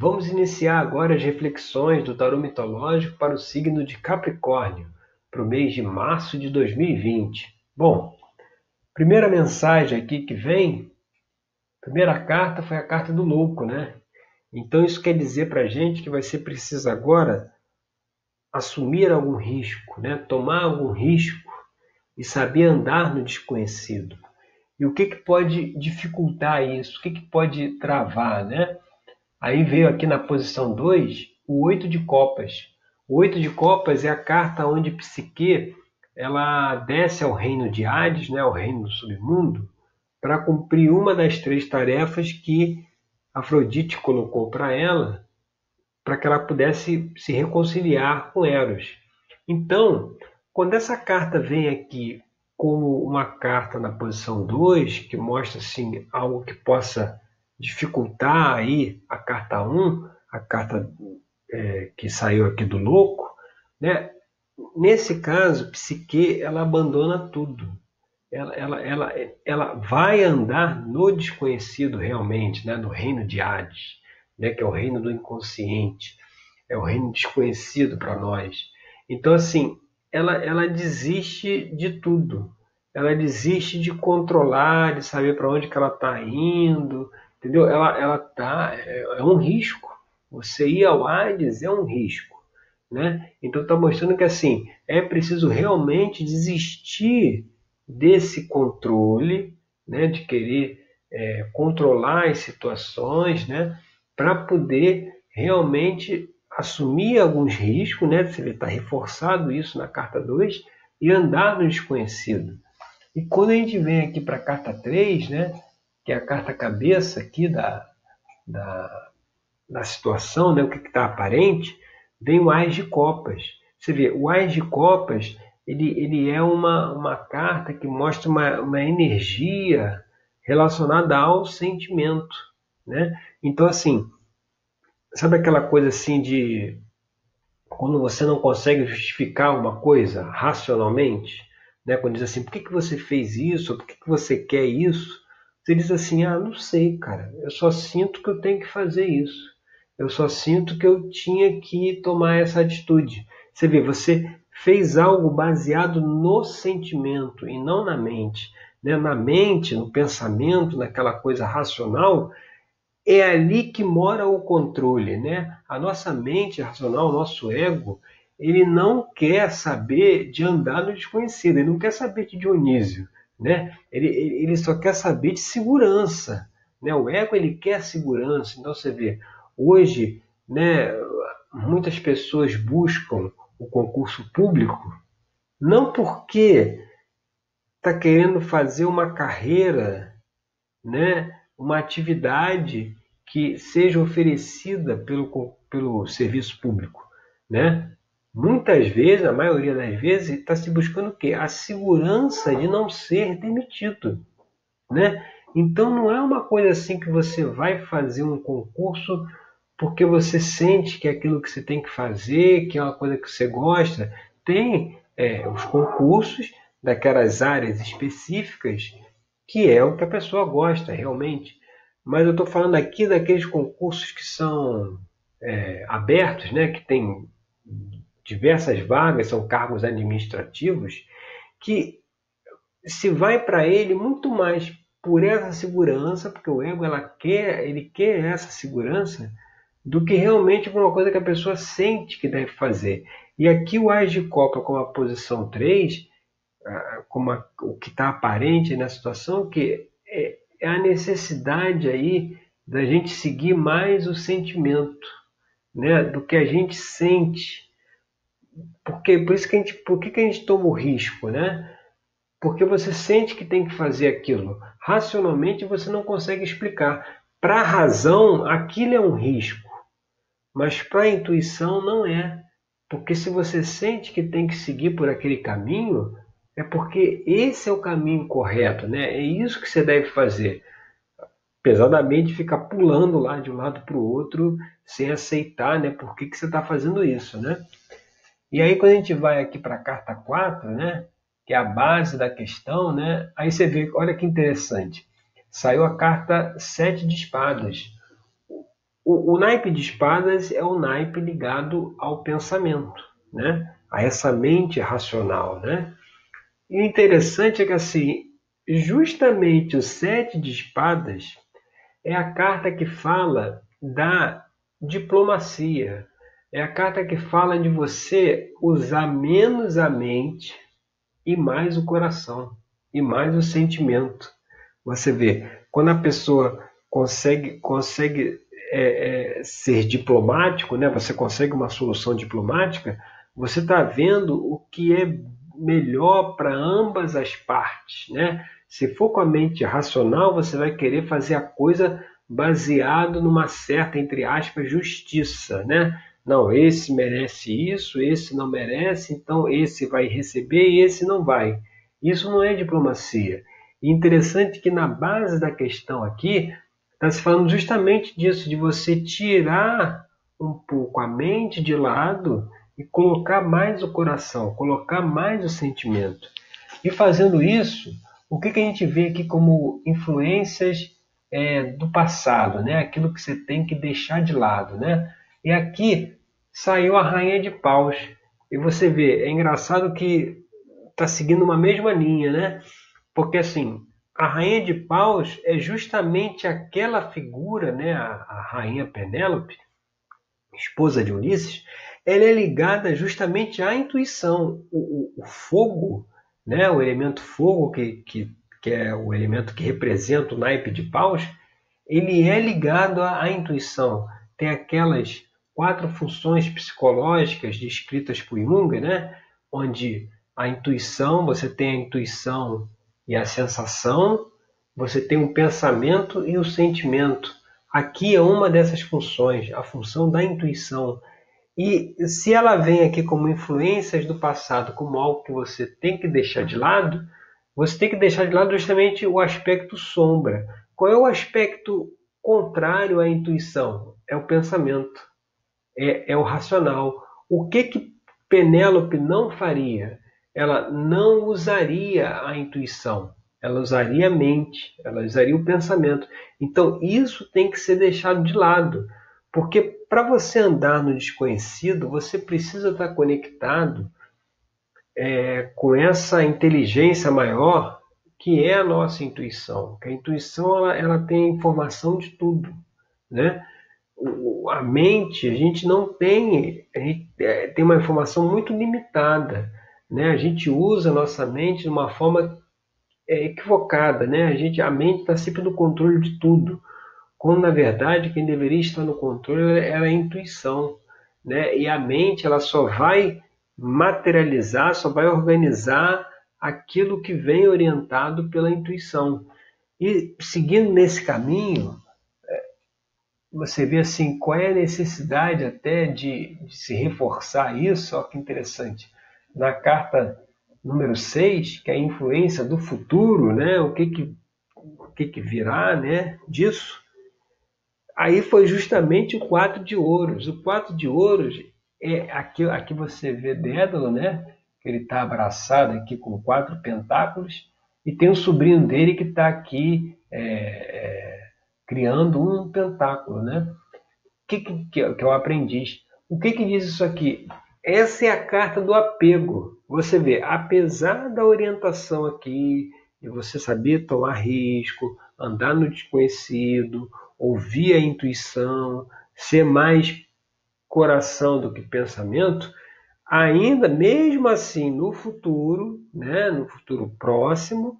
Vamos iniciar agora as reflexões do tarô mitológico para o signo de Capricórnio, para o mês de março de 2020. Bom, primeira mensagem aqui que vem, primeira carta foi a carta do louco, né? Então isso quer dizer para a gente que vai ser preciso agora assumir algum risco, né? tomar algum risco e saber andar no desconhecido. E o que, que pode dificultar isso? O que, que pode travar? Né? Aí veio aqui na posição 2 o oito de copas. O oito de copas é a carta onde Psique ela desce ao reino de Hades, né, ao reino do submundo, para cumprir uma das três tarefas que Afrodite colocou para ela, para que ela pudesse se reconciliar com Eros. Então, quando essa carta vem aqui como uma carta na posição 2, que mostra assim, algo que possa dificultar aí a carta 1, um, a carta é, que saiu aqui do louco, né? nesse caso, Psique ela abandona tudo. Ela, ela, ela, ela vai andar no desconhecido realmente, né? no reino de Hades, né? que é o reino do inconsciente, é o reino desconhecido para nós. Então, assim, ela, ela desiste de tudo. Ela desiste de controlar, de saber para onde que ela está indo, entendeu? Ela, ela tá, é, é, um risco. Você ir ao Hades é um risco, né? Então está mostrando que assim é preciso realmente desistir desse controle, né? De querer é, controlar as situações, né? Para poder realmente assumir alguns riscos, né? Ele está reforçado isso na carta 2 e andar no desconhecido. E quando a gente vem aqui para a carta 3, né? Que é a carta cabeça aqui da, da, da situação, né? O que está aparente, vem o Ais de Copas. Você vê, o Ais de Copas, ele, ele é uma, uma carta que mostra uma, uma energia relacionada ao sentimento, né? Então, assim, Sabe aquela coisa assim de quando você não consegue justificar uma coisa racionalmente, né? Quando diz assim, por que, que você fez isso? Por que, que você quer isso? Você diz assim, ah, não sei, cara. Eu só sinto que eu tenho que fazer isso. Eu só sinto que eu tinha que tomar essa atitude. Você vê, você fez algo baseado no sentimento e não na mente. Né? Na mente, no pensamento, naquela coisa racional, é ali que mora o controle, né? A nossa mente racional, o nosso ego, ele não quer saber de andar no desconhecido, ele não quer saber de Dionísio, né? Ele, ele só quer saber de segurança, né? O ego ele quer segurança. Então você vê, hoje, né? Muitas pessoas buscam o concurso público não porque está querendo fazer uma carreira, né? Uma atividade que seja oferecida pelo, pelo serviço público. Né? Muitas vezes, a maioria das vezes, está se buscando o quê? A segurança de não ser demitido. Né? Então não é uma coisa assim que você vai fazer um concurso porque você sente que é aquilo que você tem que fazer, que é uma coisa que você gosta. Tem é, os concursos daquelas áreas específicas que é o que a pessoa gosta realmente mas eu estou falando aqui daqueles concursos que são é, abertos, né, que tem diversas vagas, são cargos administrativos, que se vai para ele muito mais por essa segurança, porque o ego ela quer, ele quer essa segurança, do que realmente por uma coisa que a pessoa sente que deve fazer. E aqui o Ás de Copa com a posição 3, ah, como a, o que está aparente na situação, que é, é a necessidade aí da gente seguir mais o sentimento, né, do que a gente sente. Porque por isso que a gente, por que, que a gente toma o risco, né? Porque você sente que tem que fazer aquilo. Racionalmente você não consegue explicar. Para a razão, aquilo é um risco. Mas para a intuição não é. Porque se você sente que tem que seguir por aquele caminho, é porque esse é o caminho correto, né? É isso que você deve fazer. Pesadamente ficar pulando lá de um lado para o outro sem aceitar, né? Por que, que você está fazendo isso, né? E aí quando a gente vai aqui para a carta 4, né? Que é a base da questão, né? Aí você vê, olha que interessante. Saiu a carta 7 de espadas. o, o naipe de espadas é o naipe ligado ao pensamento, né? a essa mente racional. Né? E o interessante é que assim, justamente o sete de espadas é a carta que fala da diplomacia. É a carta que fala de você usar menos a mente e mais o coração e mais o sentimento. Você vê, quando a pessoa consegue, consegue é, é, ser diplomático, né? você consegue uma solução diplomática, você está vendo o que é melhor para ambas as partes. Né? Se for com a mente racional, você vai querer fazer a coisa baseado numa certa, entre aspas, justiça. Né? Não, esse merece isso, esse não merece, então esse vai receber e esse não vai. Isso não é diplomacia. E interessante que na base da questão aqui está se falando justamente disso, de você tirar um pouco a mente de lado e colocar mais o coração, colocar mais o sentimento. E fazendo isso, o que, que a gente vê aqui como influências é, do passado, né? aquilo que você tem que deixar de lado. Né? E aqui saiu a Rainha de Paus. E você vê, é engraçado que está seguindo uma mesma linha, né? Porque assim, a rainha de paus é justamente aquela figura, né, a, a rainha Penélope, esposa de Ulisses, ela é ligada justamente à intuição. O, o, o fogo, né, o elemento fogo, que, que, que, é o elemento que representa o naipe de paus, ele é ligado à, à intuição. Tem aquelas quatro funções psicológicas descritas por Jung, né, onde a intuição, você tem a intuição e a sensação, você tem o pensamento e o sentimento. Aqui é uma dessas funções, a função da intuição. E se ela vem aqui como influências do passado, como algo que você tem que deixar de lado, você tem que deixar de lado justamente o aspecto sombra. Qual é o aspecto contrário à intuição? É o pensamento, é, é o racional. O que que Penélope não faria? ela não usaria a intuição, ela usaria a mente, ela usaria o pensamento. Então isso tem que ser deixado de lado, porque para você andar no desconhecido, você precisa estar conectado é, com essa inteligência maior que é a nossa intuição. Que a intuição ela, ela tem informação de tudo, né? A mente a gente não tem, a gente é, tem uma informação muito limitada. Né? A gente usa a nossa mente de uma forma é, equivocada. Né? A, gente, a mente está sempre no controle de tudo, quando na verdade quem deveria estar no controle era a intuição. Né? E a mente ela só vai materializar, só vai organizar aquilo que vem orientado pela intuição. E seguindo nesse caminho, é, você vê assim qual é a necessidade até de, de se reforçar isso, olha que interessante na carta número 6, que é a influência do futuro, né? o que, que, o que, que virá né? disso, aí foi justamente o quatro de ouros. O quatro de ouros é aqui, aqui você vê Dédalo, né? que ele está abraçado aqui com quatro pentáculos, e tem um sobrinho dele que está aqui é, é, criando um pentáculo. Né? Que, que, que é o aprendiz? O que, que diz isso aqui? Essa é a carta do apego. Você vê, apesar da orientação aqui, de você saber tomar risco, andar no desconhecido, ouvir a intuição, ser mais coração do que pensamento, ainda mesmo assim no futuro, né, no futuro próximo,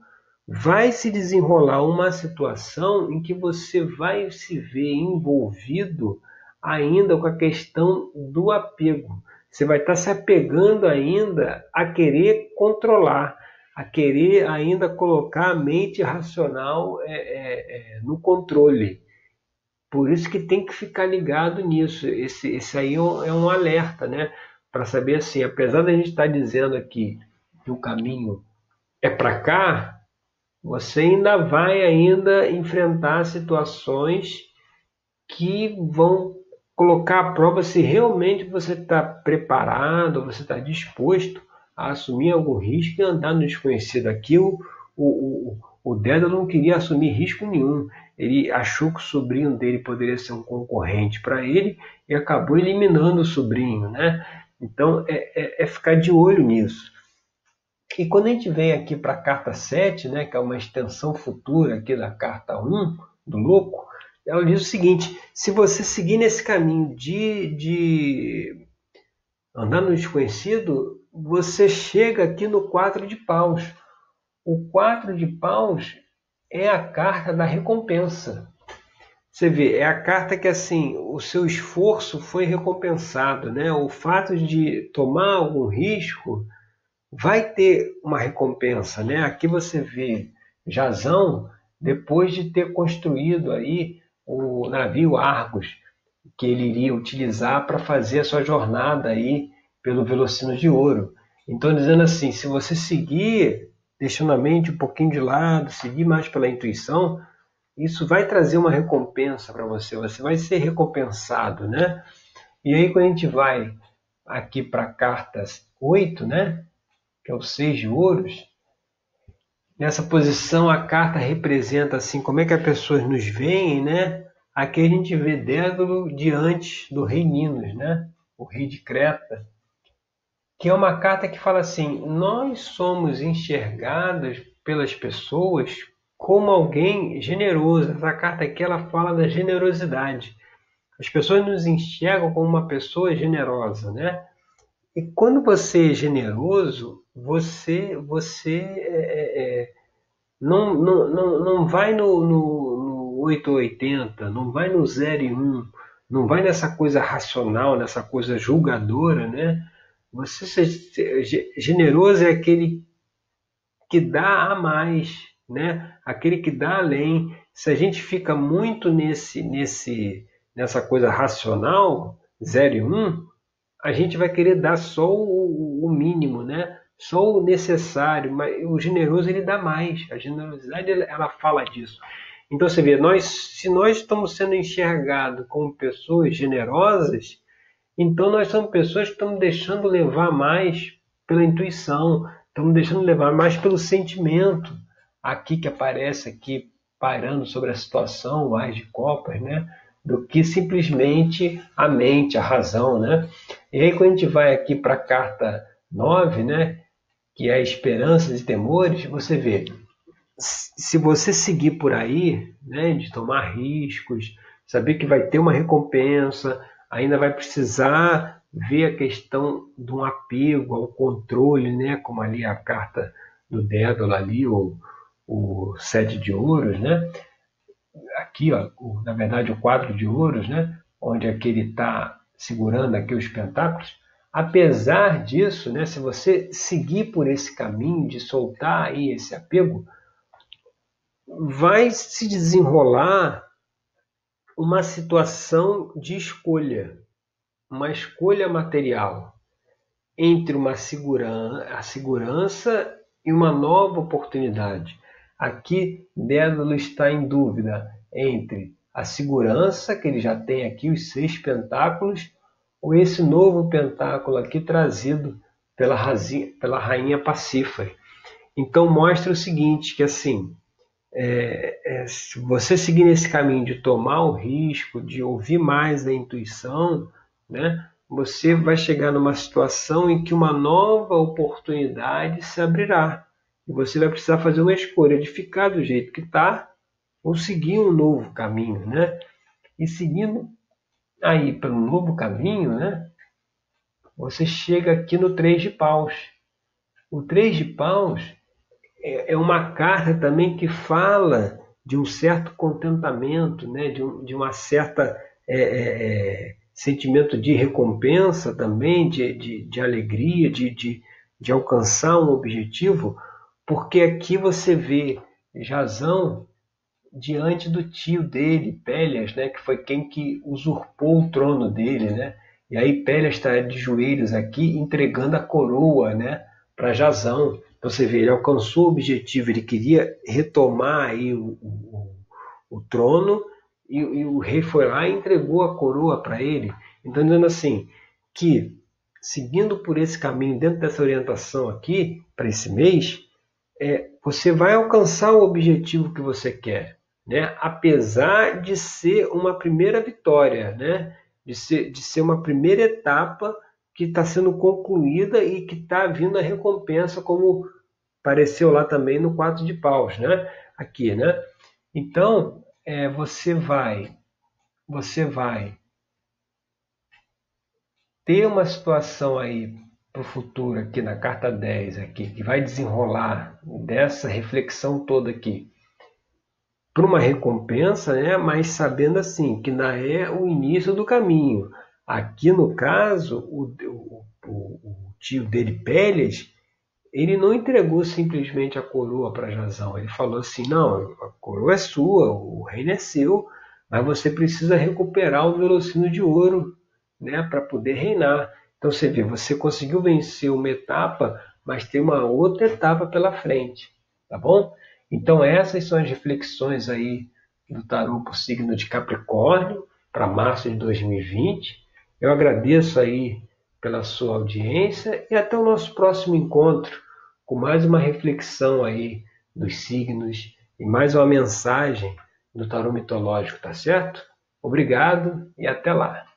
vai se desenrolar uma situação em que você vai se ver envolvido ainda com a questão do apego. Você vai estar se apegando ainda a querer controlar, a querer ainda colocar a mente racional é, é, é, no controle. Por isso que tem que ficar ligado nisso. Esse, esse aí é um, é alerta, né? Para saber assim, apesar da gente estar dizendo aqui que o caminho é para cá, você ainda vai ainda enfrentar situações que vão colocar à prova se realmente você está preparado, você está disposto a assumir algum risco e andar no desconhecido. Aqui o, o, o, o Dédalo não queria assumir risco nenhum. ele achou que o sobrinho dele poderia ser um concorrente para ele e acabou eliminando o sobrinho, né? Então é, é, é, ficar de olho nisso. E quando a gente vem aqui para a carta 7, né, que é uma extensão futura aqui da carta 1 do louco, ela diz o seguinte: se você seguir nesse caminho de, de andar no desconhecido, você chega aqui no 4 de paus. O 4 de paus é a carta da recompensa. Você vê, é a carta que assim, o seu esforço foi recompensado, né? O fato de tomar algum risco vai ter uma recompensa, né? Aqui você vê Jazão depois de ter construído aí o navio Argos que ele iria utilizar para fazer a sua jornada aí pelo Velocino de Ouro. Então dizendo assim, se você seguir deixando a mente um pouquinho de lado, seguir mais pela intuição, isso vai trazer uma recompensa para você, você vai ser recompensado, né? E aí quando a gente vai aqui para cartas 8, né? Que é o 6 de ouros, nessa posição a carta representa assim como é que as pessoas nos veem, né? Aqui a gente vê Dédalo diante do rei Minos, né? O rei de Creta que é uma carta que fala assim: nós somos enxergados pelas pessoas como alguém generoso. Essa carta aqui ela fala da generosidade. As pessoas nos enxergam como uma pessoa generosa, né? E quando você é generoso, você você é, é, é não, não, não, não vai no, no, no 880, não vai no 0 e 1, não vai nessa coisa racional, nessa coisa julgadora, né? Você ser generoso é aquele que dá a mais, né? Aquele que dá além. Se a gente fica muito nesse, nesse, nessa coisa racional, 0 e 1, um, a gente vai querer dar só o, o, mínimo, né? Só o necessário, mas o generoso ele dá mais. A generosidade ela fala disso. Então você vê, nós, se nós estamos sendo enxergados como pessoas generosas, então nós somos pessoas que estamos deixando levar mais pela intuição, estamos deixando levar mais pelo sentimento. Aqui que aparece aqui pairando sobre a situação, o Ais de Copas, né? Do que simplesmente a mente, a razão, né? E aí quando a gente vai aqui para a carta 9, né? Que é esperanças e temores, você vê, se você seguir por aí, né? De tomar riscos, saber que vai ter uma recompensa, ainda vai precisar ver a questão de um apego ao controle, né? como ali a carta do Dédalo ali, o, o sete de ouros, né? Aqui, ó, o, na verdade, o quadro de ouros, né? onde aquele está segurando aqui os pentáculos, apesar disso, né, se você seguir por esse caminho de soltar aí esse apego, vai se desenrolar uma situação de escolha, uma escolha material entre uma segurança, a segurança e uma nova oportunidade. Aqui Dédalo está em dúvida entre a segurança, que ele já tem aqui os seis pentáculos, ou esse novo pentáculo aqui trazido pela, rainha, pela rainha Pacífera. Então mostra o seguinte, que assim, é, é, se você seguir nesse caminho de tomar o risco, de ouvir mais a intuição, né, você vai chegar numa situação em que uma nova oportunidade se abrirá. E você vai precisar fazer uma escolha de ficar do jeito que está ou seguir um novo caminho. Né? E seguindo aí pelo novo caminho, né, você chega aqui no 3 de paus. O 3 de paus é, é uma carta também que fala de um certo contentamento, né? de, um, de uma certa é, é, é, sentimento de recompensa também, de, de, de alegria, de, de, de alcançar um objetivo, porque aqui você vê Jazão diante do tio dele, Pélias, né, que foi quem que usurpou o trono dele, né? E aí Pélias está de joelhos aqui entregando a coroa, né, para Jazão. Então você vê, ele alcançou o objetivo, ele queria retomar aí o, o, o trono e, e, o rei foi lá e entregou a coroa para ele. Então dizendo assim, que seguindo por esse caminho, dentro dessa orientação aqui, para esse mês, é, você vai alcançar o objetivo que você quer. Né? apesar de ser uma primeira vitória, né? de, ser, de ser uma primeira etapa que está sendo concluída e que está vindo a recompensa, como apareceu lá também no quatro de paus, né? aqui. Né? Então, é, você vai, você vai ter uma situação aí para o futuro aqui na carta 10 aqui, que vai desenrolar dessa reflexão toda aqui para uma recompensa, né? mas sabendo assim que não é o início do caminho. Aqui no caso, o, o, o, o tio dele, Pélias, ele não entregou simplesmente a coroa para Jazão. Ele falou assim: não, a coroa é sua, o reino é seu, mas você precisa recuperar o velocino de ouro né, para poder reinar. Então você vê, você conseguiu vencer uma etapa, mas tem uma outra etapa pela frente, tá bom? Então essas são as reflexões aí do tarô por signo de Capricórnio para março de 2020. Eu agradeço aí pela sua audiência e até o nosso próximo encontro com mais uma reflexão aí dos signos e mais uma mensagem do tarô mitológico, tá certo? Obrigado e até lá.